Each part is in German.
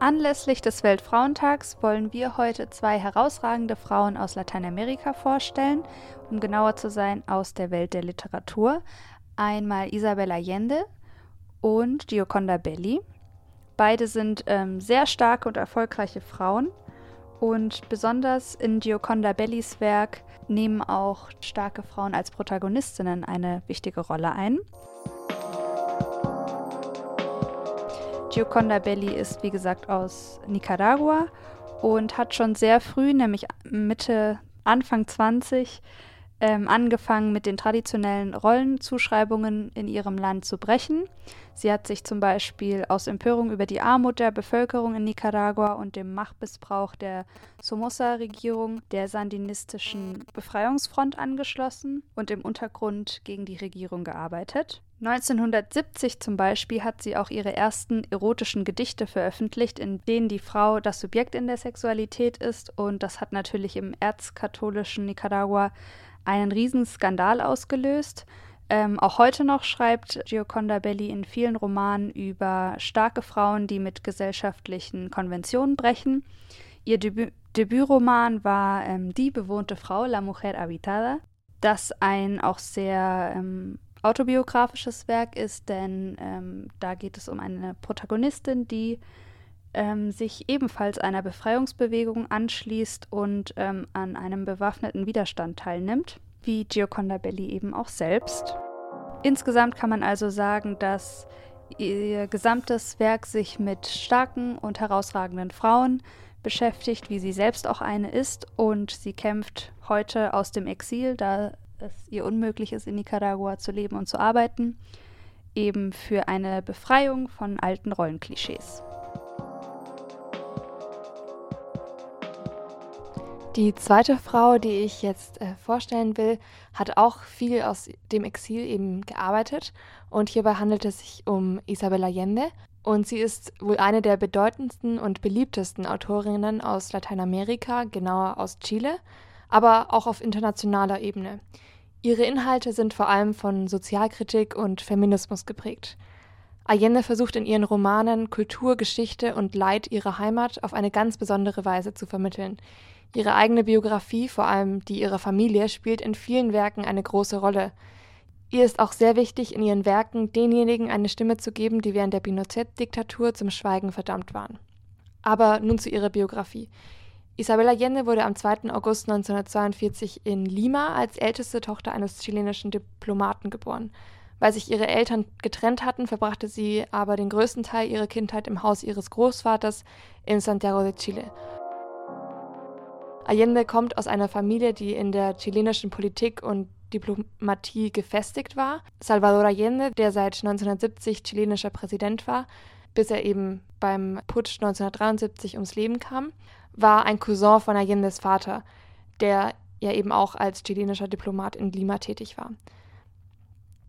Anlässlich des Weltfrauentags wollen wir heute zwei herausragende Frauen aus Lateinamerika vorstellen, um genauer zu sein aus der Welt der Literatur. Einmal Isabel Allende und Gioconda Belli. Beide sind ähm, sehr starke und erfolgreiche Frauen und besonders in Gioconda Bellis Werk nehmen auch starke Frauen als Protagonistinnen eine wichtige Rolle ein. Gioconda Belli ist, wie gesagt, aus Nicaragua und hat schon sehr früh, nämlich Mitte, Anfang 20, ähm, angefangen, mit den traditionellen Rollenzuschreibungen in ihrem Land zu brechen. Sie hat sich zum Beispiel aus Empörung über die Armut der Bevölkerung in Nicaragua und dem Machtmissbrauch der Somoza-Regierung der sandinistischen Befreiungsfront angeschlossen und im Untergrund gegen die Regierung gearbeitet. 1970 zum Beispiel hat sie auch ihre ersten erotischen Gedichte veröffentlicht, in denen die Frau das Subjekt in der Sexualität ist. Und das hat natürlich im erzkatholischen Nicaragua einen Riesenskandal ausgelöst. Ähm, auch heute noch schreibt Gioconda Belli in vielen Romanen über starke Frauen, die mit gesellschaftlichen Konventionen brechen. Ihr Debü Debütroman war ähm, Die bewohnte Frau, La Mujer Habitada, das ein auch sehr ähm, autobiografisches Werk ist, denn ähm, da geht es um eine Protagonistin, die ähm, sich ebenfalls einer Befreiungsbewegung anschließt und ähm, an einem bewaffneten Widerstand teilnimmt, wie Gioconda Belli eben auch selbst. Insgesamt kann man also sagen, dass ihr gesamtes Werk sich mit starken und herausragenden Frauen beschäftigt, wie sie selbst auch eine ist, und sie kämpft heute aus dem Exil, da es ihr unmöglich ist, in Nicaragua zu leben und zu arbeiten, eben für eine Befreiung von alten Rollenklischees. Die zweite Frau, die ich jetzt äh, vorstellen will, hat auch viel aus dem Exil eben gearbeitet und hierbei handelt es sich um Isabel Allende und sie ist wohl eine der bedeutendsten und beliebtesten Autorinnen aus Lateinamerika, genauer aus Chile, aber auch auf internationaler Ebene. Ihre Inhalte sind vor allem von Sozialkritik und Feminismus geprägt. Allende versucht in ihren Romanen Kultur, Geschichte und Leid ihrer Heimat auf eine ganz besondere Weise zu vermitteln. Ihre eigene Biografie, vor allem die ihrer Familie, spielt in vielen Werken eine große Rolle. Ihr ist auch sehr wichtig, in ihren Werken denjenigen eine Stimme zu geben, die während der Pinochet-Diktatur zum Schweigen verdammt waren. Aber nun zu ihrer Biografie. Isabel Allende wurde am 2. August 1942 in Lima als älteste Tochter eines chilenischen Diplomaten geboren. Weil sich ihre Eltern getrennt hatten, verbrachte sie aber den größten Teil ihrer Kindheit im Haus ihres Großvaters in Santiago de Chile. Allende kommt aus einer Familie, die in der chilenischen Politik und Diplomatie gefestigt war. Salvador Allende, der seit 1970 chilenischer Präsident war, bis er eben beim Putsch 1973 ums Leben kam, war ein Cousin von Allendes Vater, der ja eben auch als chilenischer Diplomat in Lima tätig war.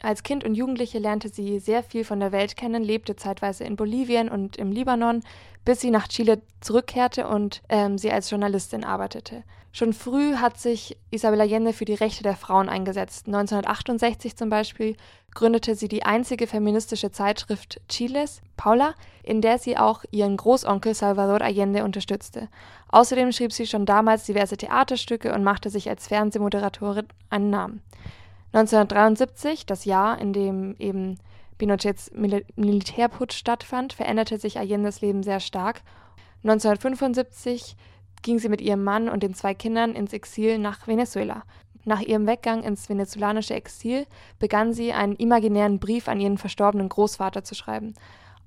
Als Kind und Jugendliche lernte sie sehr viel von der Welt kennen, lebte zeitweise in Bolivien und im Libanon, bis sie nach Chile zurückkehrte und ähm, sie als Journalistin arbeitete. Schon früh hat sich Isabel Allende für die Rechte der Frauen eingesetzt. 1968 zum Beispiel gründete sie die einzige feministische Zeitschrift Chiles, Paula, in der sie auch ihren Großonkel Salvador Allende unterstützte. Außerdem schrieb sie schon damals diverse Theaterstücke und machte sich als Fernsehmoderatorin einen Namen. 1973, das Jahr, in dem eben Pinochets Mil Militärputsch stattfand, veränderte sich Allendes Leben sehr stark. 1975 ging sie mit ihrem Mann und den zwei Kindern ins Exil nach Venezuela. Nach ihrem Weggang ins venezolanische Exil begann sie, einen imaginären Brief an ihren verstorbenen Großvater zu schreiben.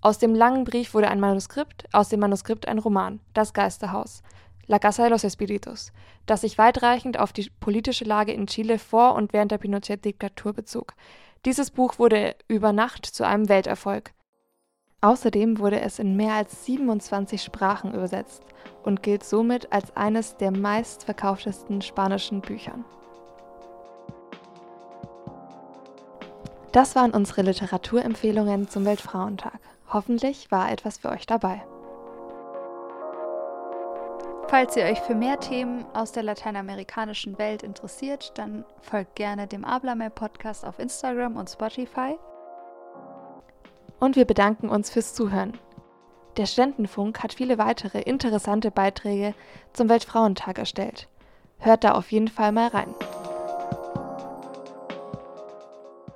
Aus dem langen Brief wurde ein Manuskript, aus dem Manuskript ein Roman, Das Geisterhaus. La Casa de los Espíritus, das sich weitreichend auf die politische Lage in Chile vor und während der Pinochet-Diktatur bezog. Dieses Buch wurde über Nacht zu einem Welterfolg. Außerdem wurde es in mehr als 27 Sprachen übersetzt und gilt somit als eines der meistverkauftesten spanischen Büchern. Das waren unsere Literaturempfehlungen zum Weltfrauentag. Hoffentlich war etwas für euch dabei. Falls ihr euch für mehr Themen aus der lateinamerikanischen Welt interessiert, dann folgt gerne dem Ablame Podcast auf Instagram und Spotify. Und wir bedanken uns fürs Zuhören. Der Studentenfunk hat viele weitere interessante Beiträge zum Weltfrauentag erstellt. Hört da auf jeden Fall mal rein.